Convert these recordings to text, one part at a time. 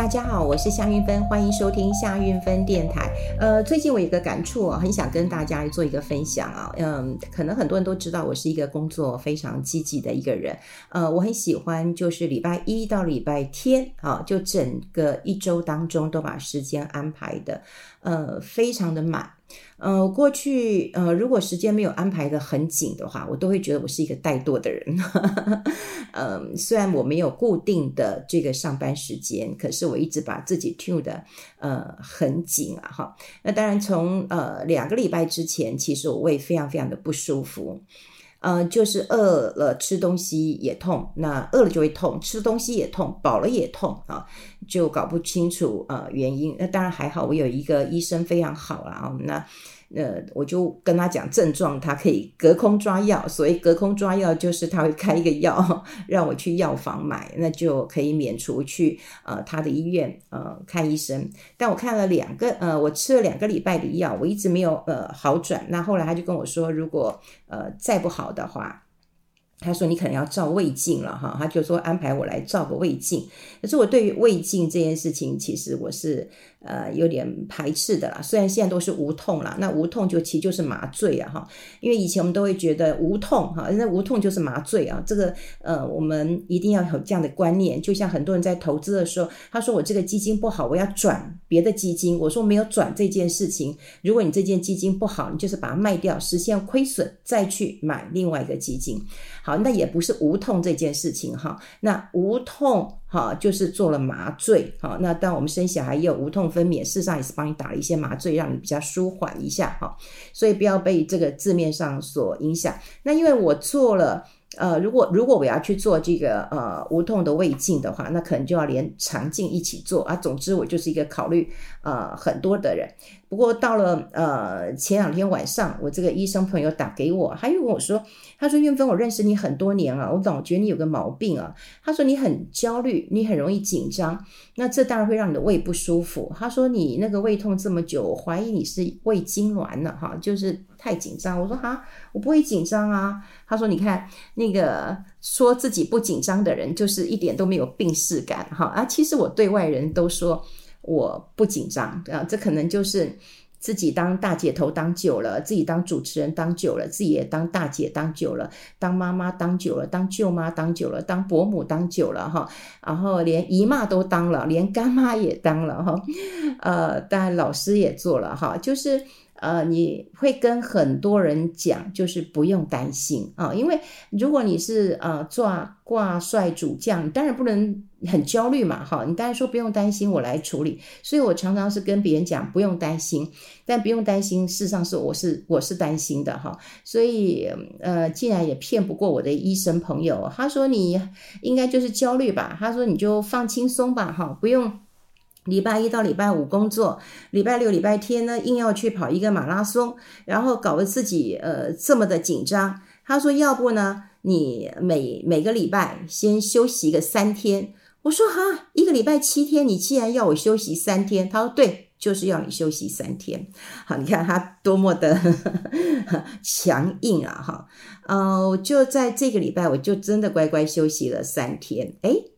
大家好，我是夏运芬，欢迎收听夏运芬电台。呃，最近我有个感触啊，很想跟大家做一个分享啊。嗯，可能很多人都知道我是一个工作非常积极的一个人。呃，我很喜欢就是礼拜一到礼拜天啊，就整个一周当中都把时间安排的呃非常的满。呃，过去呃，如果时间没有安排的很紧的话，我都会觉得我是一个怠惰的人。呃，虽然我没有固定的这个上班时间，可是我一直把自己 tune 的呃很紧啊哈。那当然从呃两个礼拜之前，其实我胃非常非常的不舒服。呃，就是饿了吃东西也痛，那饿了就会痛，吃东西也痛，饱了也痛啊，就搞不清楚呃原因。那当然还好，我有一个医生非常好啦啊，那。呃，我就跟他讲症状，他可以隔空抓药。所以隔空抓药，就是他会开一个药，让我去药房买，那就可以免除去呃他的医院呃看医生。但我看了两个呃，我吃了两个礼拜的药，我一直没有呃好转。那后来他就跟我说，如果呃再不好的话。他说：“你可能要照胃镜了哈。”他就说安排我来照个胃镜。可是我对于胃镜这件事情，其实我是呃有点排斥的啦。虽然现在都是无痛啦，那无痛就其实就是麻醉啊哈。因为以前我们都会觉得无痛哈，那无痛就是麻醉啊。这个呃，我们一定要有这样的观念。就像很多人在投资的时候，他说我这个基金不好，我要转别的基金。我说没有转这件事情。如果你这件基金不好，你就是把它卖掉，实现亏损，再去买另外一个基金。好，那也不是无痛这件事情哈。那无痛哈，就是做了麻醉。哈，那当我们生小孩也有无痛分娩，事实上也是帮你打了一些麻醉，让你比较舒缓一下哈。所以不要被这个字面上所影响。那因为我做了。呃，如果如果我要去做这个呃无痛的胃镜的话，那可能就要连肠镜一起做啊。总之，我就是一个考虑呃很多的人。不过到了呃前两天晚上，我这个医生朋友打给我，他又跟我说，他说韵芬，我认识你很多年啊，我总觉得你有个毛病啊。他说你很焦虑，你很容易紧张，那这当然会让你的胃不舒服。他说你那个胃痛这么久，我怀疑你是胃痉挛了哈，就是。太紧张，我说哈，我不会紧张啊。他说，你看那个说自己不紧张的人，就是一点都没有病识感哈啊。其实我对外人都说我不紧张啊，这可能就是自己当大姐头当久了，自己当主持人当久了，自己也当大姐当久了，当妈妈当久了，当舅妈当久了，当伯母当久了哈，然后连姨妈都当了，连干妈也当了哈，呃，当然老师也做了哈，就是。呃，你会跟很多人讲，就是不用担心啊，因为如果你是呃挂挂帅主将，当然不能很焦虑嘛，哈，你当然说不用担心，我来处理。所以我常常是跟别人讲不用担心，但不用担心，事实上是我是我是担心的哈。所以呃，竟然也骗不过我的医生朋友，他说你应该就是焦虑吧，他说你就放轻松吧，哈，不用。礼拜一到礼拜五工作，礼拜六、礼拜天呢，硬要去跑一个马拉松，然后搞得自己呃这么的紧张。他说：“要不呢，你每每个礼拜先休息个三天。”我说：“哈，一个礼拜七天，你既然要我休息三天，他说对，就是要你休息三天。好，你看他多么的呵 呵强硬啊！哈，呃，就在这个礼拜，我就真的乖乖休息了三天。诶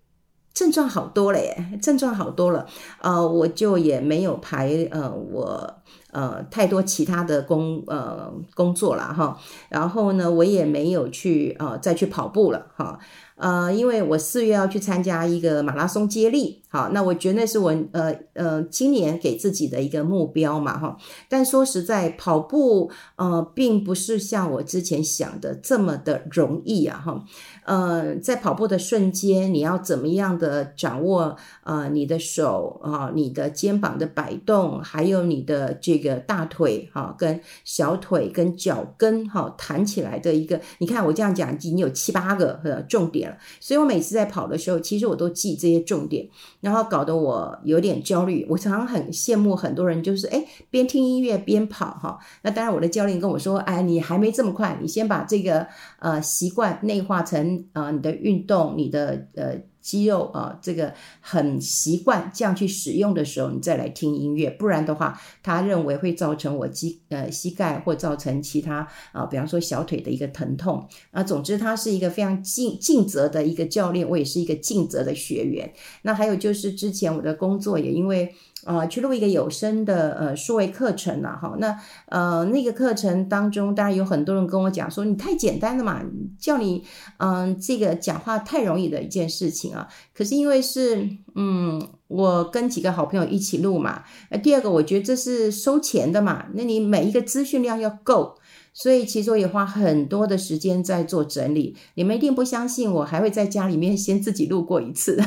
症状好多了耶，症状好多了，呃，我就也没有排呃我呃太多其他的工呃工作了哈，然后呢，我也没有去呃再去跑步了哈。呃，因为我四月要去参加一个马拉松接力，好，那我觉得那是我呃呃今年给自己的一个目标嘛，哈。但说实在，跑步呃并不是像我之前想的这么的容易啊，哈。呃，在跑步的瞬间，你要怎么样的掌握呃你的手啊、你的肩膀的摆动，还有你的这个大腿哈、跟小腿跟脚跟哈弹起来的一个，你看我这样讲，已经有七八个呃重点。所以我每次在跑的时候，其实我都记这些重点，然后搞得我有点焦虑。我常常很羡慕很多人，就是诶边听音乐边跑哈。那当然，我的教练跟我说，哎，你还没这么快，你先把这个呃习惯内化成呃你的运动，你的呃肌肉啊，这个很习惯这样去使用的时候，你再来听音乐。不然的话，他认为会造成我肌呃膝盖或造成其他啊，比方说小腿的一个疼痛啊。总之，他是一个非常尽尽责的一个教练，我也是一个尽责的学员。那还有就是之前我的工作也因为。呃，去录一个有声的呃数位课程了哈，那呃那个课程当中，当然有很多人跟我讲说，你太简单了嘛，叫你嗯、这个讲话太容易的一件事情啊。可是因为是嗯我跟几个好朋友一起录嘛，呃第二个我觉得这是收钱的嘛，那你每一个资讯量要够，所以其实我也花很多的时间在做整理。你们一定不相信我，还会在家里面先自己录过一次。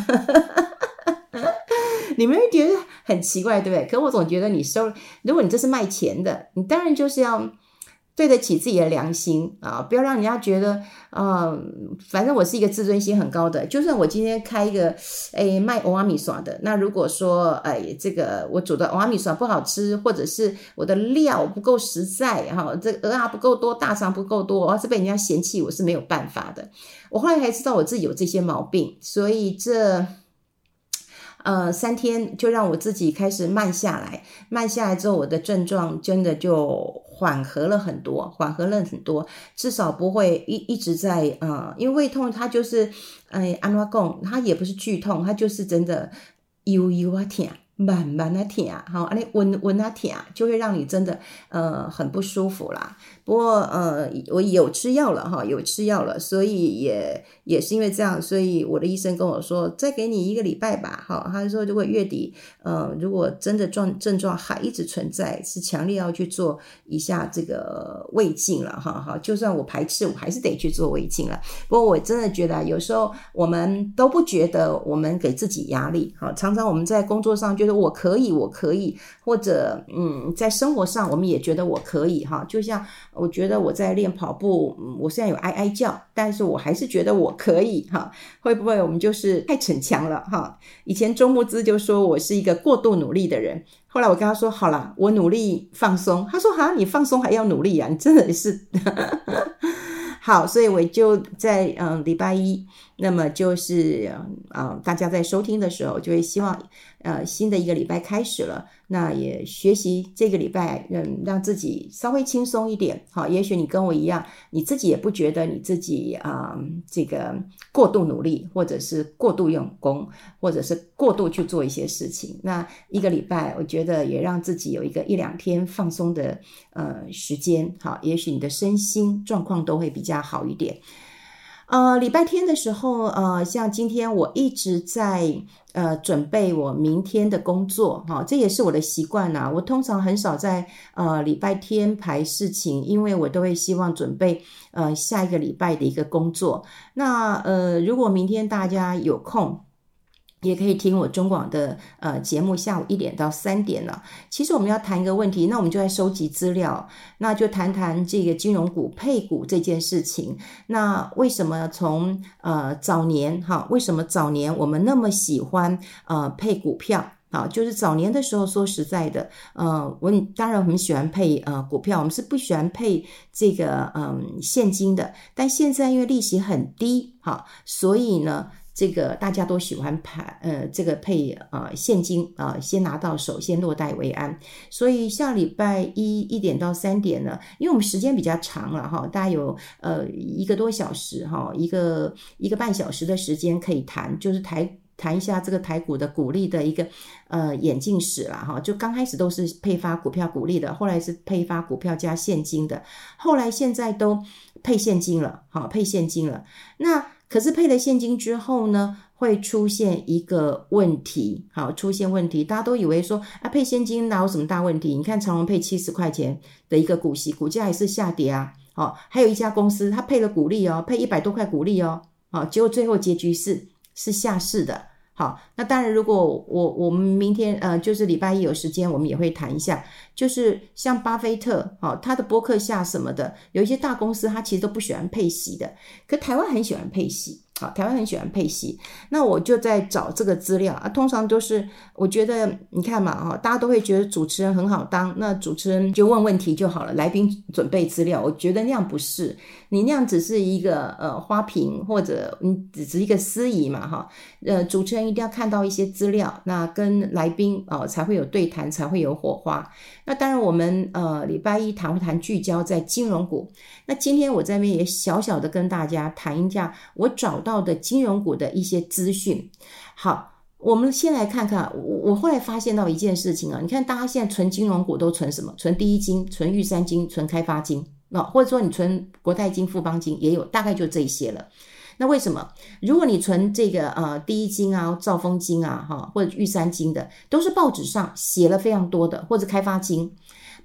你们会觉得很奇怪，对不对？可我总觉得你收，如果你这是卖钱的，你当然就是要对得起自己的良心啊，不要让人家觉得，嗯、反正我是一个自尊心很高的。就算我今天开一个，诶卖欧阿米耍的，那如果说，哎，这个我煮的欧阿米耍不好吃，或者是我的料不够实在，哈，这个蚵仔不够多，大肠不够多，我要是被人家嫌弃，我是没有办法的。我后来才知道我自己有这些毛病，所以这。呃，三天就让我自己开始慢下来，慢下来之后，我的症状真的就缓和了很多，缓和了很多，至少不会一一直在呃，因为胃痛它就是，哎，安拉贡，它也不是剧痛，它就是真的悠悠啊疼。慢慢的舔啊，好，啊，你温温啊舔啊，就会让你真的呃很不舒服啦。不过呃，我有吃药了哈，有吃药了，所以也也是因为这样，所以我的医生跟我说，再给你一个礼拜吧，哈，他说如果月底呃如果真的状症状还一直存在，是强烈要去做一下这个胃镜了，哈哈，就算我排斥，我还是得去做胃镜了。不过我真的觉得有时候我们都不觉得我们给自己压力，哈，常常我们在工作上就。觉得我可以，我可以，或者嗯，在生活上我们也觉得我可以哈。就像我觉得我在练跑步，我虽然有哀哀叫，但是我还是觉得我可以哈。会不会我们就是太逞强了哈？以前周木之就说我是一个过度努力的人，后来我跟他说好了，我努力放松。他说哈，你放松还要努力啊？你真的是 好，所以我就在嗯礼拜一，那么就是嗯大家在收听的时候就会希望。呃，新的一个礼拜开始了，那也学习这个礼拜，嗯，让自己稍微轻松一点。好，也许你跟我一样，你自己也不觉得你自己啊、这个过度努力，或者是过度用功，或者是过度去做一些事情。那一个礼拜，我觉得也让自己有一个一两天放松的呃时间。好，也许你的身心状况都会比较好一点。呃，礼拜天的时候，呃，像今天我一直在呃准备我明天的工作，哈、哦，这也是我的习惯呐。我通常很少在呃礼拜天排事情，因为我都会希望准备呃下一个礼拜的一个工作。那呃，如果明天大家有空，也可以听我中广的呃节目，下午一点到三点了。其实我们要谈一个问题，那我们就在收集资料，那就谈谈这个金融股配股这件事情。那为什么从呃早年哈，为什么早年我们那么喜欢呃配股票啊？就是早年的时候，说实在的，呃，我当然很喜欢配呃股票，我们是不喜欢配这个嗯、现金的。但现在因为利息很低哈，所以呢。这个大家都喜欢配，呃，这个配呃现金啊，呃，先拿到手，先落袋为安。所以下礼拜一一点到三点呢，因为我们时间比较长了哈，大概有呃一个多小时哈，一个一个半小时的时间可以谈，就是台谈一下这个台股的股利的一个呃演进史了哈。就刚开始都是配发股票股利的，后来是配发股票加现金的，后来现在都配现金了，好，配现金了，那。可是配了现金之后呢，会出现一个问题，好，出现问题，大家都以为说啊，配现金哪有什么大问题？你看长隆配七十块钱的一个股息，股价也是下跌啊，好，还有一家公司它配了股利哦，配一百多块股利哦，好，结果最后结局是是下市的。好，那当然，如果我我们明天呃，就是礼拜一有时间，我们也会谈一下，就是像巴菲特，好，他的博客下什么的，有一些大公司，他其实都不喜欢配息的，可台湾很喜欢配息，好，台湾很喜欢配戏，那我就在找这个资料啊。通常都是我觉得，你看嘛，哈，大家都会觉得主持人很好当，那主持人就问问题就好了，来宾准备资料。我觉得那样不是，你那样只是一个呃花瓶，或者你只是一个司仪嘛，哈。呃，主持人一定要看到一些资料，那跟来宾哦、才会有对谈，才会有火花。那当然，我们呃礼拜一谈不谈聚焦在金融股？那今天我这边也小小的跟大家谈一下，我找。到的金融股的一些资讯，好，我们先来看看。我我后来发现到一件事情啊，你看大家现在存金融股都存什么？存第一金、存玉山金、存开发金，那或者说你存国泰金、富邦金也有，大概就这些了。那为什么？如果你存这个呃第一金啊、兆丰金啊、哈或者玉山金的，都是报纸上写了非常多的，或者开发金。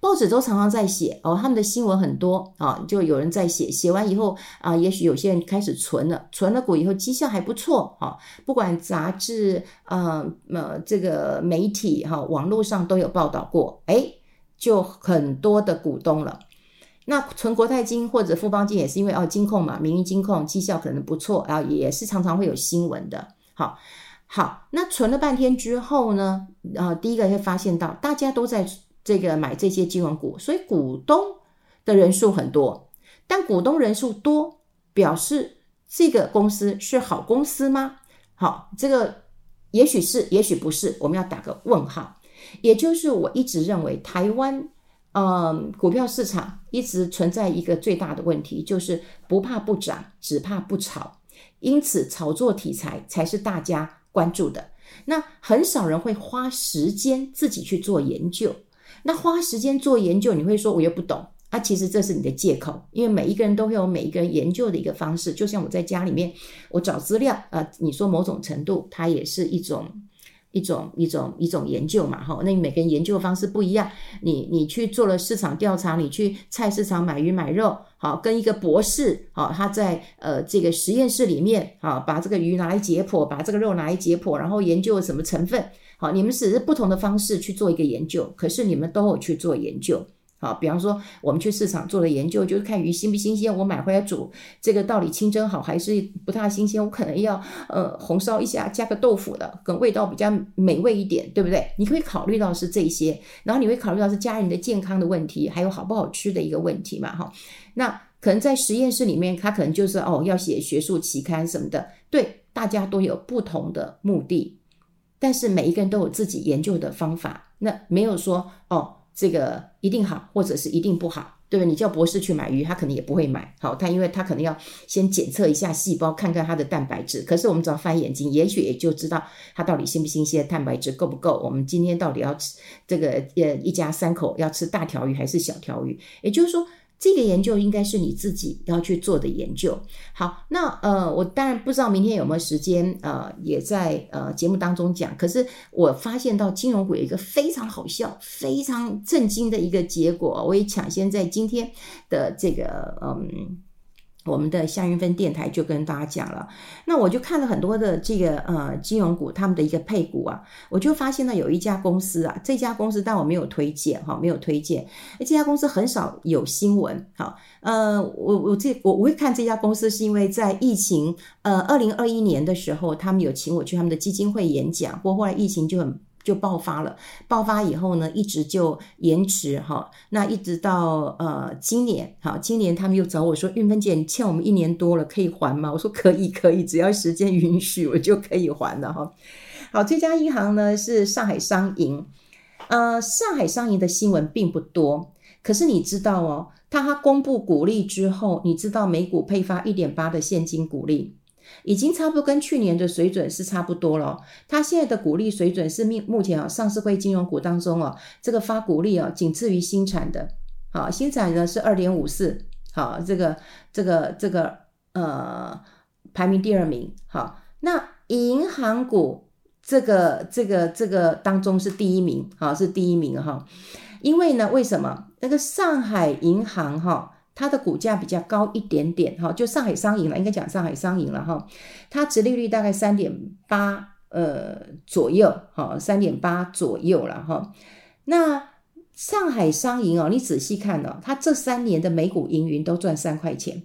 报纸都常常在写哦，他们的新闻很多啊，就有人在写，写完以后啊，也许有些人开始存了，存了股以后绩效还不错啊，不管杂志啊、呃，这个媒体哈、网络上都有报道过，诶，就很多的股东了。那存国泰金或者富邦金也是因为哦，金控嘛，民营金控绩效可能不错然啊，也是常常会有新闻的。好，好，那存了半天之后呢，啊，第一个会发现到大家都在。这个买这些金融股，所以股东的人数很多，但股东人数多，表示这个公司是好公司吗？好，这个也许是，也许不是，我们要打个问号。也就是我一直认为，台湾嗯股票市场一直存在一个最大的问题，就是不怕不涨，只怕不炒，因此炒作题材才是大家关注的。那很少人会花时间自己去做研究。那花时间做研究，你会说我又不懂啊？其实这是你的借口，因为每一个人都会有每一个人研究的一个方式。就像我在家里面，我找资料啊，你说某种程度，它也是一种一种一种一种研究嘛，哈。那你每个人研究的方式不一样，你你去做了市场调查，你去菜市场买鱼买肉，好，跟一个博士，好，他在呃这个实验室里面，好，把这个鱼拿来解剖，把这个肉拿来解剖，然后研究什么成分。好，你们只是不同的方式去做一个研究，可是你们都有去做研究。好，比方说我们去市场做了研究，就是看鱼新不新鲜，我买回来煮，这个到底清蒸好还是不太新鲜？我可能要呃红烧一下，加个豆腐的，跟味道比较美味一点，对不对？你可以考虑到是这些，然后你会考虑到是家人的健康的问题，还有好不好吃的一个问题嘛？哈，那可能在实验室里面，他可能就是哦要写学术期刊什么的，对，大家都有不同的目的。但是每一个人都有自己研究的方法，那没有说哦，这个一定好，或者是一定不好，对不对？你叫博士去买鱼，他可能也不会买。好，他因为他可能要先检测一下细胞，看看它的蛋白质。可是我们只要翻眼睛，也许也就知道它到底新不新鲜，蛋白质够不够。我们今天到底要吃这个呃一家三口要吃大条鱼还是小条鱼？也就是说。这个研究应该是你自己要去做的研究。好，那呃，我当然不知道明天有没有时间，呃，也在呃节目当中讲。可是我发现到金融股有一个非常好笑、非常震惊的一个结果，我也抢先在今天的这个嗯。我们的夏云芬电台就跟大家讲了，那我就看了很多的这个呃金融股，他们的一个配股啊，我就发现了有一家公司啊，这家公司但我没有推荐哈，没有推荐，这家公司很少有新闻，好，呃，我我这我我会看这家公司是因为在疫情呃二零二一年的时候，他们有请我去他们的基金会演讲，不过后来疫情就很。就爆发了，爆发以后呢，一直就延迟哈，那一直到呃今年，好，今年他们又找我说，韵芬姐，你欠我们一年多了，可以还吗？我说可以，可以，只要时间允许，我就可以还了哈。好，这家银行呢是上海商银，呃，上海商银的新闻并不多，可是你知道哦，它公布股利之后，你知道每股配发一点八的现金股利。已经差不多跟去年的水准是差不多了。它现在的股利水准是目目前啊上市柜金融股当中哦，这个发股利哦仅次于新产的。好，新产呢是二点五四。好，这个这个这个呃排名第二名。好，那银行股这个这个这个当中是第一名。好，是第一名哈。因为呢，为什么那个上海银行哈？它的股价比较高一点点，哈，就上海商银了，应该讲上海商银了，哈，它殖利率大概三点八，呃左右，哈，三点八左右了，哈。那上海商银哦，你仔细看哦，它这三年的每股盈余都赚三块钱，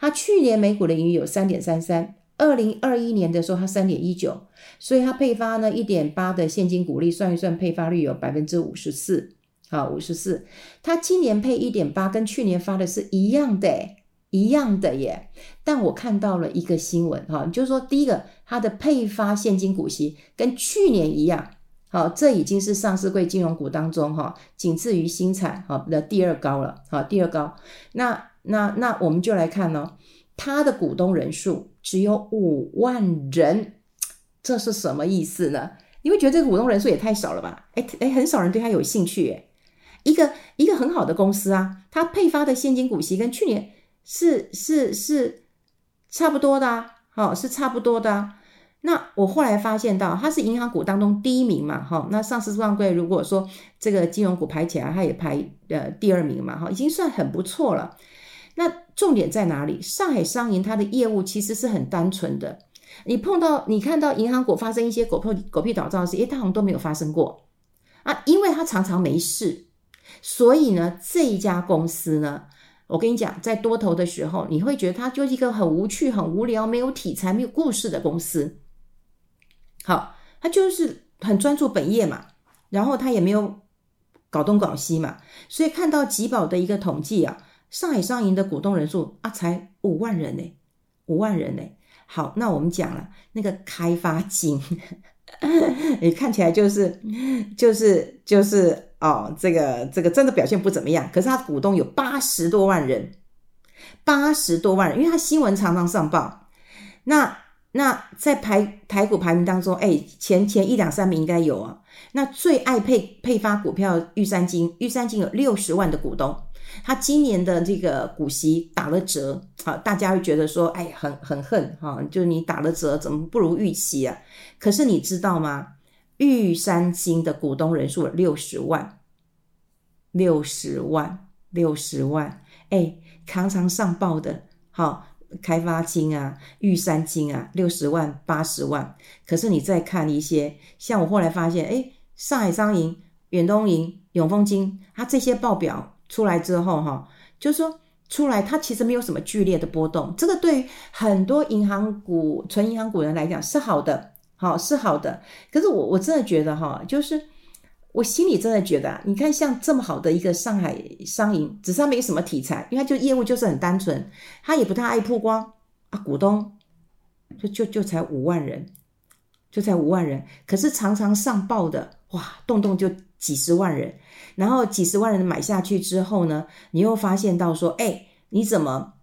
它去年每股的盈余有三点三三，二零二一年的时候，它三点一九，所以它配发呢一点八的现金股利，算一算配发率有百分之五十四，好，五十四。它今年配一点八，跟去年发的是一样的，一样的耶。但我看到了一个新闻，哈，就是说第一个，它的配发现金股息跟去年一样，好，这已经是上市柜金融股当中哈，仅次于新产好的第二高了，好，第二高。那那那我们就来看呢，它的股东人数。只有五万人，这是什么意思呢？你会觉得这个股东人数也太少了吧？哎哎，很少人对他有兴趣诶。一个一个很好的公司啊，它配发的现金股息跟去年是是是差不多的啊，好，是差不多的啊。那我后来发现到，它是银行股当中第一名嘛，哈，那上市上柜如果说这个金融股排起来，它也排呃第二名嘛，哈，已经算很不错了。那重点在哪里？上海商银它的业务其实是很单纯的。你碰到你看到银行股发生一些狗屁狗屁倒灶的事，诶，它好像都没有发生过啊，因为它常常没事。所以呢，这一家公司呢，我跟你讲，在多头的时候，你会觉得它就是一个很无趣、很无聊、没有题材、没有故事的公司。好，它就是很专注本业嘛，然后它也没有搞东搞西嘛，所以看到集保的一个统计啊。上海商银的股东人数啊，才五万人呢，五万人呢。好，那我们讲了那个开发金，你看起来就是就是就是哦，这个这个真的表现不怎么样。可是他股东有八十多万人，八十多万人，因为他新闻常常上报。那那在排台股排名当中，哎，前前一两三名应该有啊。那最爱配配发股票玉山金，玉山金有六十万的股东。他今年的这个股息打了折，好，大家会觉得说，哎，很很恨哈，就是你打了折，怎么不如预期啊？可是你知道吗？玉山金的股东人数六十万，六十万，六十万，哎，常常上报的，好，开发金啊，玉山金啊，六十万、八十万。可是你再看一些，像我后来发现，哎，上海商银、远东银、永丰金，它这些报表。出来之后，哈，就是说出来，它其实没有什么剧烈的波动。这个对于很多银行股、纯银行股人来讲是好的，好是好的。可是我我真的觉得，哈，就是我心里真的觉得，你看像这么好的一个上海商银，只是它没什么题材，因为它就业务就是很单纯，它也不太爱曝光啊。股东就就就才五万人，就才五万人，可是常常上报的，哇，动动就几十万人。然后几十万人买下去之后呢，你又发现到说，哎，你怎么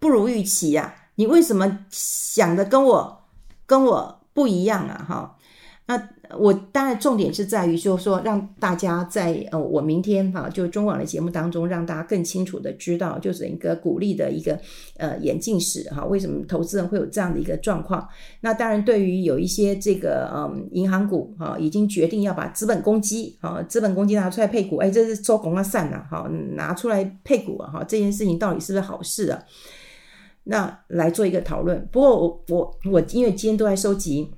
不如预期呀？你为什么想的跟我跟我不一样啊？哈，那。我当然重点是在于，就是说让大家在呃，我明天哈，就中广的节目当中，让大家更清楚的知道，就是一个股利的一个呃眼镜史哈，为什么投资人会有这样的一个状况？那当然，对于有一些这个嗯银行股哈，已经决定要把资本公积啊资本公积拿出来配股，哎，这是周公啊散了哈，拿出来配股啊哈，这件事情到底是不是好事啊？那来做一个讨论。不过我我我因为今天都在收集。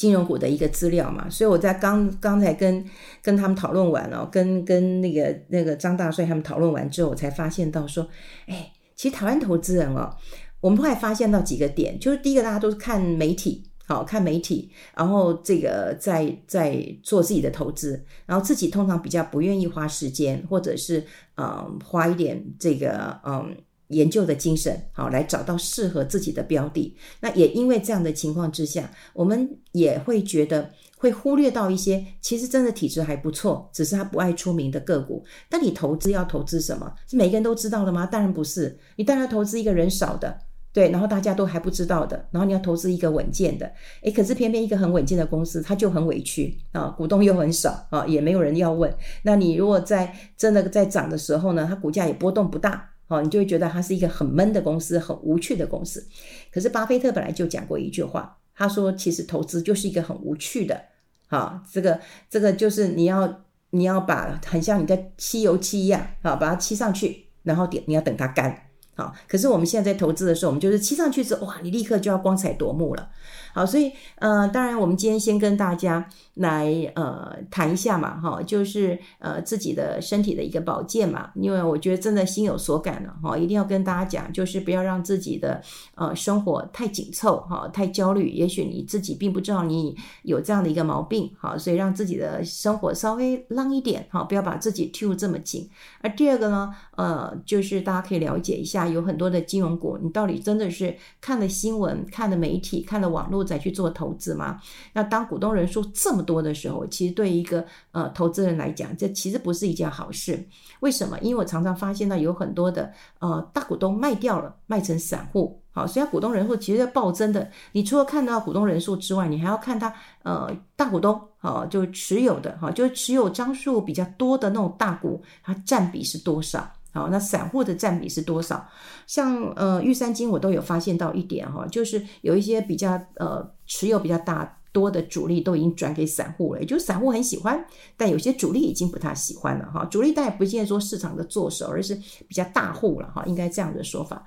金融股的一个资料嘛，所以我在刚刚才跟跟他们讨论完了，跟跟那个那个张大帅他们讨论完之后，我才发现到说，哎，其实台湾投资人哦，我们后来发现到几个点，就是第一个大家都是看媒体，好看媒体，然后这个在在做自己的投资，然后自己通常比较不愿意花时间，或者是嗯花一点这个嗯。研究的精神，好，来找到适合自己的标的。那也因为这样的情况之下，我们也会觉得会忽略到一些其实真的体质还不错，只是他不爱出名的个股。但你投资要投资什么？是每个人都知道的吗？当然不是。你当然投资一个人少的，对，然后大家都还不知道的，然后你要投资一个稳健的。诶，可是偏偏一个很稳健的公司，它就很委屈啊，股东又很少啊，也没有人要问。那你如果在真的在涨的时候呢，它股价也波动不大。哦，你就会觉得它是一个很闷的公司，很无趣的公司。可是巴菲特本来就讲过一句话，他说：“其实投资就是一个很无趣的，啊，这个这个就是你要你要把很像你在漆油漆一样，啊，把它漆上去，然后点你要等它干，好，可是我们现在在投资的时候，我们就是漆上去之后，哇，你立刻就要光彩夺目了。好，所以呃，当然我们今天先跟大家来呃谈一下嘛，哈，就是呃自己的身体的一个保健嘛，因为我觉得真的心有所感了哈，一定要跟大家讲，就是不要让自己的呃生活太紧凑哈，太焦虑，也许你自己并不知道你有这样的一个毛病，哈，所以让自己的生活稍微浪一点哈，不要把自己 tune 这么紧。而第二个呢，呃，就是大家可以了解一下，有很多的金融股，你到底真的是看了新闻、看了媒体、看了网络。再去做投资吗？那当股东人数这么多的时候，其实对一个呃投资人来讲，这其实不是一件好事。为什么？因为我常常发现到有很多的呃大股东卖掉了，卖成散户。好，所以股东人数其实暴增的。你除了看到股东人数之外，你还要看他呃大股东好，就持有的哈，就是持有张数比较多的那种大股，它占比是多少？好，那散户的占比是多少？像呃玉山金，我都有发现到一点哈，就是有一些比较呃持有比较大多的主力都已经转给散户了，也就是散户很喜欢，但有些主力已经不太喜欢了哈。主力当然不见得说市场的作手，而是比较大户了哈，应该这样的说法。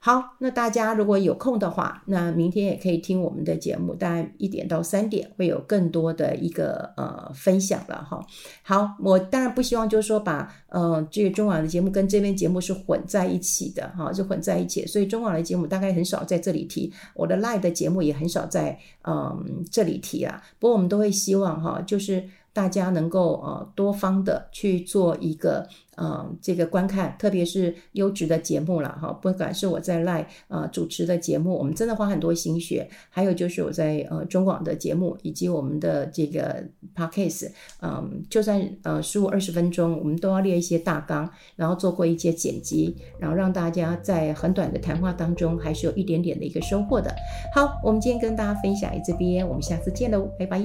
好，那大家如果有空的话，那明天也可以听我们的节目，大概一点到三点会有更多的一个呃分享了哈。好，我当然不希望就是说把呃这个中广的节目跟这边节目是混在一起的哈，是混在一起，所以中广的节目大概很少在这里提，我的 live 的节目也很少在嗯、这里提啊。不过我们都会希望哈，就是。大家能够呃多方的去做一个呃这个观看，特别是优质的节目了哈，不管是我在赖呃主持的节目，我们真的花很多心血，还有就是我在呃中广的节目以及我们的这个 Podcast，嗯，就算呃十五二十分钟，我们都要列一些大纲，然后做过一些剪辑，然后让大家在很短的谈话当中还是有一点点的一个收获的。好，我们今天跟大家分享这边，我们下次见喽，拜拜。